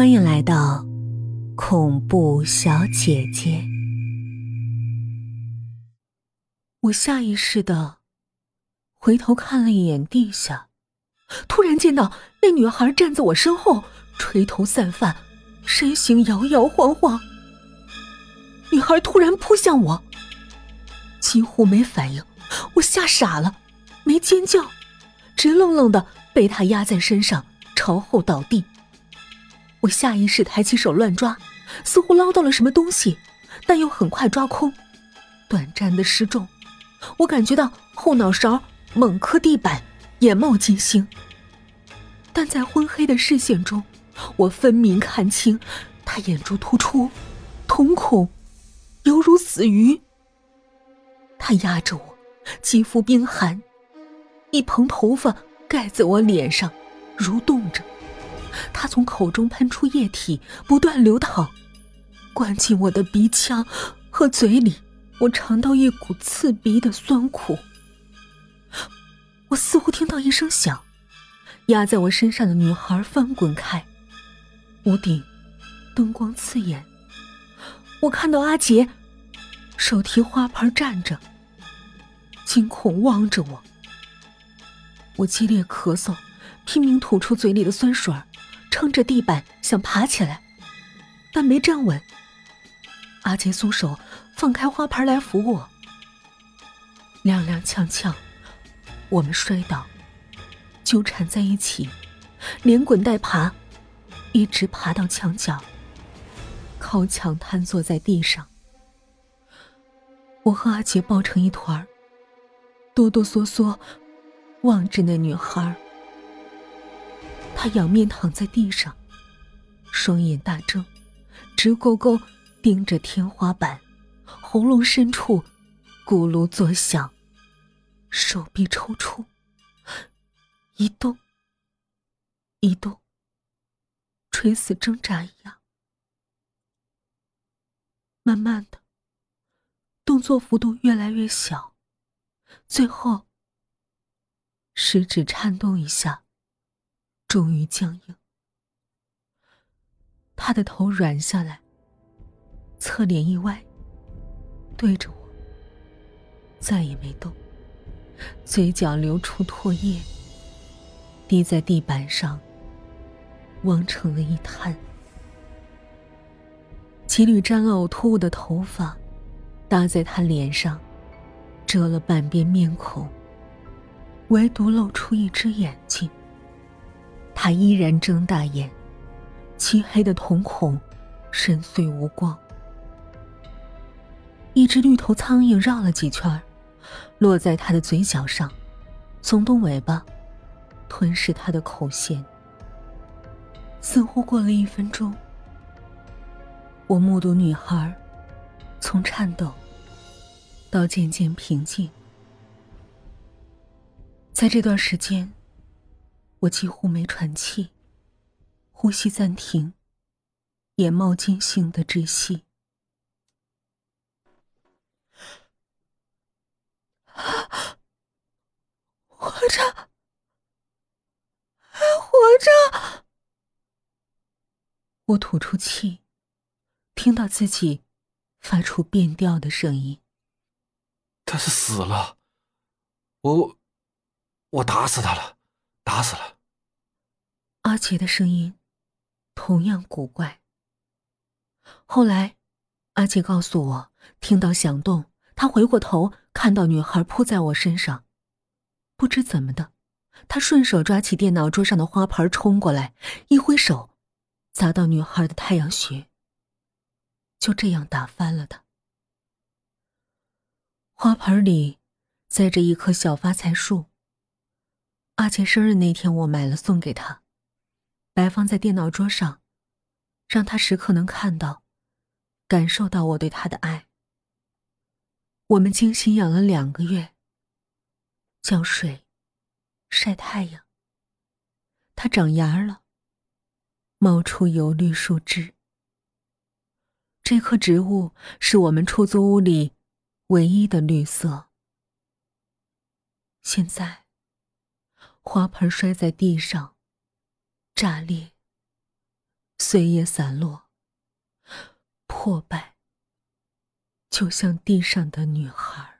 欢迎来到恐怖小姐姐。我下意识的回头看了一眼地下，突然见到那女孩站在我身后，垂头散发，身形摇摇晃晃。女孩突然扑向我，几乎没反应，我吓傻了，没尖叫，直愣愣的被她压在身上，朝后倒地。我下意识抬起手乱抓，似乎捞到了什么东西，但又很快抓空，短暂的失重。我感觉到后脑勺猛磕地板，眼冒金星。但在昏黑的视线中，我分明看清，他眼珠突出，瞳孔犹如死鱼。他压着我，肌肤冰寒，一蓬头发盖在我脸上，蠕动着。他从口中喷出液体，不断流淌，灌进我的鼻腔和嘴里。我尝到一股刺鼻的酸苦。我似乎听到一声响，压在我身上的女孩翻滚开。屋顶灯光刺眼，我看到阿杰手提花盆站着，惊恐望着我。我激烈咳嗽，拼命吐出嘴里的酸水儿。撑着地板想爬起来，但没站稳。阿杰松手，放开花盆来扶我。踉踉跄跄，我们摔倒，纠缠在一起，连滚带爬，一直爬到墙角，靠墙瘫坐在地上。我和阿杰抱成一团，哆哆嗦嗦望着那女孩。他仰面躺在地上，双眼大睁，直勾勾盯着天花板，喉咙深处咕噜作响，手臂抽搐，一动一动，垂死挣扎一样。慢慢的，动作幅度越来越小，最后，食指颤动一下。终于僵硬，他的头软下来，侧脸一歪，对着我，再也没动，嘴角流出唾液，滴在地板上，汪成了一滩。几缕沾了呕吐物的头发，搭在他脸上，遮了半边面孔，唯独露出一只眼睛。他依然睁大眼，漆黑的瞳孔深邃无光。一只绿头苍蝇绕了几圈，落在他的嘴角上，耸动尾巴，吞噬他的口弦。似乎过了一分钟，我目睹女孩从颤抖到渐渐平静。在这段时间。我几乎没喘气，呼吸暂停，眼冒金星的窒息。活着，还活着！我吐出气，听到自己发出变调的声音。他是死了，我，我打死他了。打死了。阿杰的声音同样古怪。后来，阿杰告诉我，听到响动，他回过头，看到女孩扑在我身上，不知怎么的，他顺手抓起电脑桌上的花盆冲过来，一挥手，砸到女孩的太阳穴，就这样打翻了她。花盆里栽着一棵小发财树。阿杰生日那天，我买了送给他，摆放在电脑桌上，让他时刻能看到、感受到我对他的爱。我们精心养了两个月，浇水、晒太阳，它长芽了，冒出油绿树枝。这棵植物是我们出租屋里唯一的绿色。现在。花盆摔在地上，炸裂，碎叶散落，破败，就像地上的女孩。